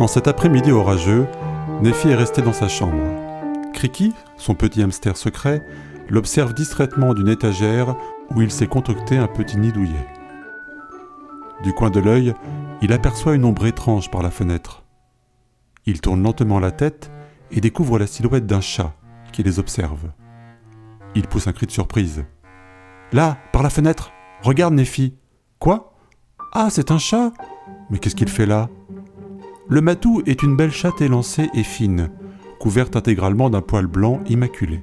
En cet après-midi orageux, Nephi est resté dans sa chambre. Kriki, son petit hamster secret, l'observe distraitement d'une étagère où il s'est concocté un petit nid douillet. Du coin de l'œil, il aperçoit une ombre étrange par la fenêtre. Il tourne lentement la tête et découvre la silhouette d'un chat qui les observe. Il pousse un cri de surprise. Là, par la fenêtre Regarde, Nephi Quoi? Ah, c'est un chat Mais qu'est-ce qu'il fait là? Le matou est une belle chatte élancée et fine, couverte intégralement d'un poil blanc immaculé.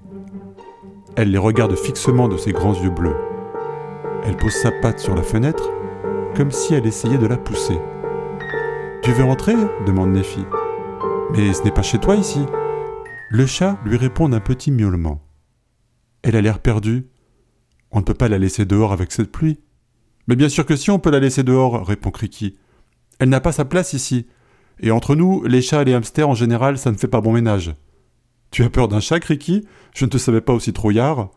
Elle les regarde fixement de ses grands yeux bleus. Elle pose sa patte sur la fenêtre, comme si elle essayait de la pousser. Tu veux entrer demande Nephi. Mais ce n'est pas chez toi ici. Le chat lui répond d'un petit miaulement. Elle a l'air perdue. On ne peut pas la laisser dehors avec cette pluie. Mais bien sûr que si, on peut la laisser dehors, répond Criki. Elle n'a pas sa place ici. Et entre nous, les chats et les hamsters en général, ça ne fait pas bon ménage. Tu as peur d'un chat, Criki Je ne te savais pas aussi trouillard.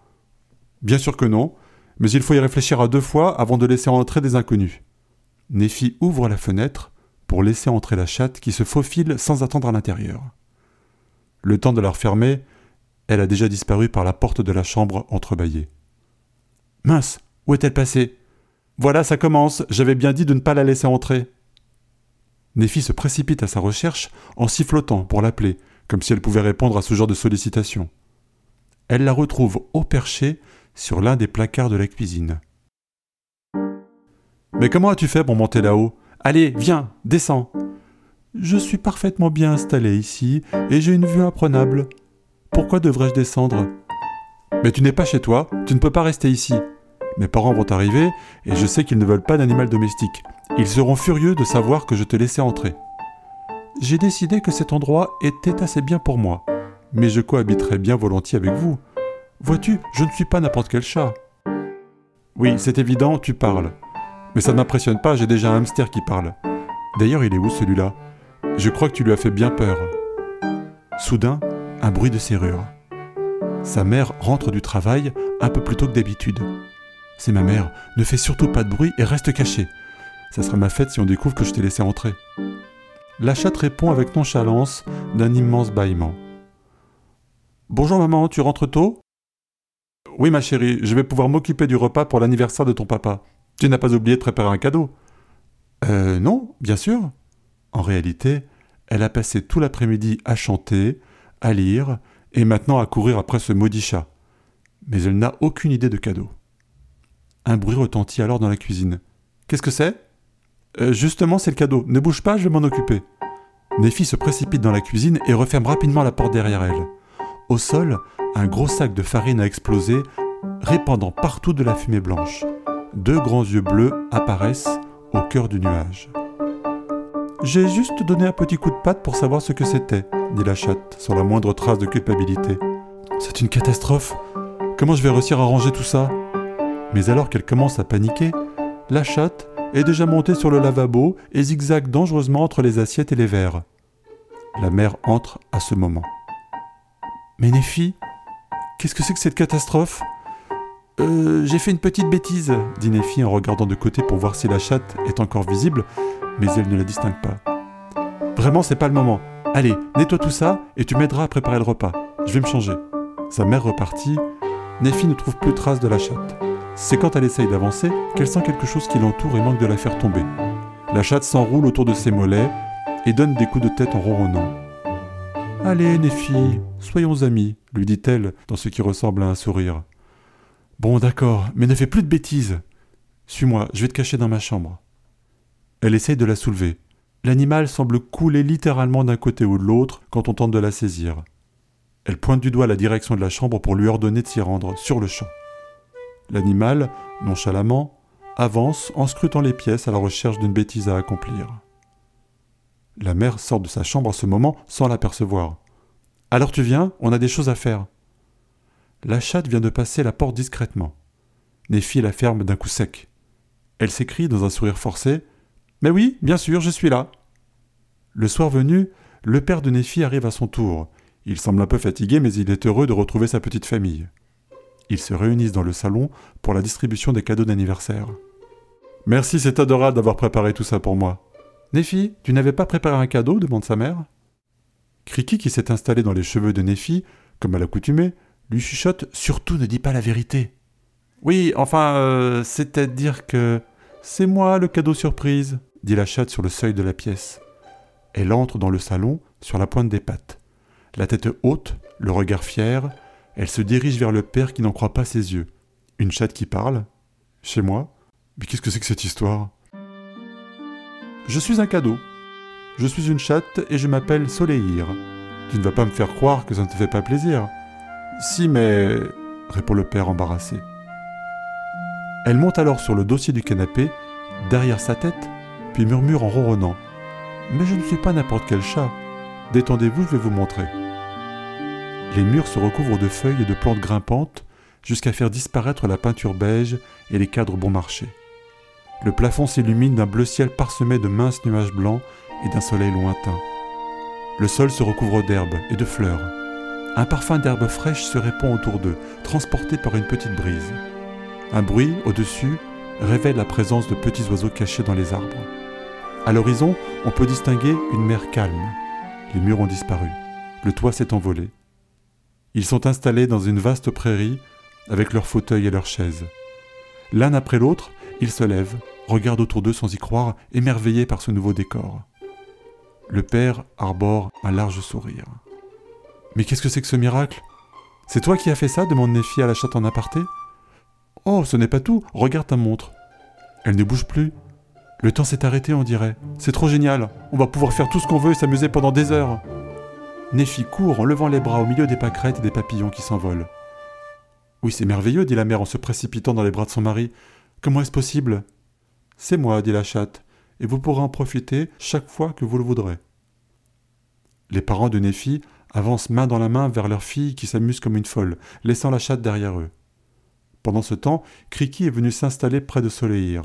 Bien sûr que non, mais il faut y réfléchir à deux fois avant de laisser entrer des inconnus. Nephi ouvre la fenêtre pour laisser entrer la chatte qui se faufile sans attendre à l'intérieur. Le temps de la refermer, elle a déjà disparu par la porte de la chambre entrebâillée. Mince, où est-elle passée? Voilà, ça commence, j'avais bien dit de ne pas la laisser entrer. Nephi se précipite à sa recherche en sifflotant pour l'appeler, comme si elle pouvait répondre à ce genre de sollicitation. Elle la retrouve au perché sur l'un des placards de la cuisine. Mais comment as-tu fait pour monter là-haut? Allez, viens, descends. Je suis parfaitement bien installé ici et j'ai une vue imprenable. Pourquoi devrais-je descendre? Mais tu n'es pas chez toi, tu ne peux pas rester ici. Mes parents vont arriver et je sais qu'ils ne veulent pas d'animal domestique. Ils seront furieux de savoir que je te laissais entrer. J'ai décidé que cet endroit était assez bien pour moi, mais je cohabiterais bien volontiers avec vous. Vois-tu, je ne suis pas n'importe quel chat. Oui, c'est évident, tu parles. Mais ça ne m'impressionne pas, j'ai déjà un hamster qui parle. D'ailleurs, il est où celui-là? Je crois que tu lui as fait bien peur. Soudain, un bruit de serrure. Sa mère rentre du travail un peu plus tôt que d'habitude. C'est ma mère, ne fais surtout pas de bruit et reste caché. Ça sera ma fête si on découvre que je t'ai laissé entrer. La chatte répond avec nonchalance d'un immense bâillement. Bonjour maman, tu rentres tôt? Oui ma chérie, je vais pouvoir m'occuper du repas pour l'anniversaire de ton papa. Tu n'as pas oublié de préparer un cadeau? Euh non, bien sûr. En réalité, elle a passé tout l'après-midi à chanter, à lire, et maintenant à courir après ce maudit chat. Mais elle n'a aucune idée de cadeau. Un bruit retentit alors dans la cuisine. Qu'est-ce que c'est? Euh, Justement, c'est le cadeau. Ne bouge pas, je vais m'en occuper. Nephi se précipite dans la cuisine et referme rapidement la porte derrière elle. Au sol, un gros sac de farine a explosé, répandant partout de la fumée blanche deux grands yeux bleus apparaissent au cœur du nuage. J'ai juste donné un petit coup de patte pour savoir ce que c'était, dit la chatte, sans la moindre trace de culpabilité. C'est une catastrophe. Comment je vais réussir à ranger tout ça? Mais alors qu'elle commence à paniquer, la chatte est déjà montée sur le lavabo et zigzague dangereusement entre les assiettes et les verres. La mère entre à ce moment. Mais Nephi, qu'est-ce que c'est que cette catastrophe euh, j'ai fait une petite bêtise, dit Nephi en regardant de côté pour voir si la chatte est encore visible, mais elle ne la distingue pas. Vraiment, c'est pas le moment. Allez, nettoie tout ça et tu m'aideras à préparer le repas. Je vais me changer. Sa mère repartit. Nephi ne trouve plus trace de la chatte. C'est quand elle essaye d'avancer qu'elle sent quelque chose qui l'entoure et manque de la faire tomber. La chatte s'enroule autour de ses mollets et donne des coups de tête en ronronnant. Allez, Nephi, soyons amis, lui dit-elle dans ce qui ressemble à un sourire. Bon, d'accord, mais ne fais plus de bêtises. Suis-moi, je vais te cacher dans ma chambre. Elle essaye de la soulever. L'animal semble couler littéralement d'un côté ou de l'autre quand on tente de la saisir. Elle pointe du doigt la direction de la chambre pour lui ordonner de s'y rendre, sur le champ. L'animal, nonchalamment, avance en scrutant les pièces à la recherche d'une bêtise à accomplir. La mère sort de sa chambre à ce moment sans l'apercevoir. Alors tu viens, on a des choses à faire. La chatte vient de passer la porte discrètement. Nephi la ferme d'un coup sec. Elle s'écrie dans un sourire forcé Mais oui, bien sûr, je suis là. Le soir venu, le père de Nephi arrive à son tour. Il semble un peu fatigué, mais il est heureux de retrouver sa petite famille. Ils se réunissent dans le salon pour la distribution des cadeaux d'anniversaire. Merci, c'est adorable d'avoir préparé tout ça pour moi. Néfi, tu n'avais pas préparé un cadeau? demande sa mère. Criki, qui s'est installé dans les cheveux de Néfi, comme à l'accoutumée, lui chuchote Surtout ne dis pas la vérité. Oui, enfin, euh, c'est-à-dire que. C'est moi le cadeau surprise, dit la chatte sur le seuil de la pièce. Elle entre dans le salon, sur la pointe des pattes. La tête haute, le regard fier, elle se dirige vers le père qui n'en croit pas ses yeux. Une chatte qui parle Chez moi Mais qu'est-ce que c'est que cette histoire? Je suis un cadeau. Je suis une chatte et je m'appelle Soleil. Tu ne vas pas me faire croire que ça ne te fait pas plaisir. Si, mais. répond le père embarrassé. Elle monte alors sur le dossier du canapé, derrière sa tête, puis murmure en ronronnant. Mais je ne suis pas n'importe quel chat. Détendez-vous, je vais vous montrer. Les murs se recouvrent de feuilles et de plantes grimpantes jusqu'à faire disparaître la peinture beige et les cadres bon marché. Le plafond s'illumine d'un bleu ciel parsemé de minces nuages blancs et d'un soleil lointain. Le sol se recouvre d'herbes et de fleurs. Un parfum d'herbes fraîches se répand autour d'eux, transporté par une petite brise. Un bruit, au-dessus, révèle la présence de petits oiseaux cachés dans les arbres. À l'horizon, on peut distinguer une mer calme. Les murs ont disparu. Le toit s'est envolé. Ils sont installés dans une vaste prairie avec leurs fauteuils et leurs chaises. L'un après l'autre, ils se lèvent, regardent autour d'eux sans y croire, émerveillés par ce nouveau décor. Le père arbore un large sourire. Mais qu'est-ce que c'est que ce miracle? C'est toi qui as fait ça? demande Nephi à la chatte en aparté. Oh, ce n'est pas tout, regarde ta montre. Elle ne bouge plus. Le temps s'est arrêté, on dirait. C'est trop génial. On va pouvoir faire tout ce qu'on veut et s'amuser pendant des heures. Nephi court en levant les bras au milieu des pâquerettes et des papillons qui s'envolent. Oui, c'est merveilleux, dit la mère en se précipitant dans les bras de son mari. Comment est-ce possible? C'est moi, dit la chatte, et vous pourrez en profiter chaque fois que vous le voudrez. Les parents de Nephi avancent main dans la main vers leur fille qui s'amuse comme une folle, laissant la chatte derrière eux. Pendant ce temps, Kriki est venu s'installer près de Soleil.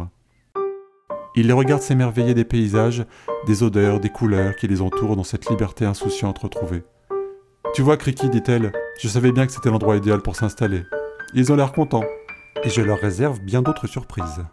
Il les regarde s'émerveiller des paysages, des odeurs, des couleurs qui les entourent dans cette liberté insouciante retrouvée. Tu vois, Kriki, dit-elle, je savais bien que c'était l'endroit idéal pour s'installer. Ils ont l'air contents. Et je leur réserve bien d'autres surprises.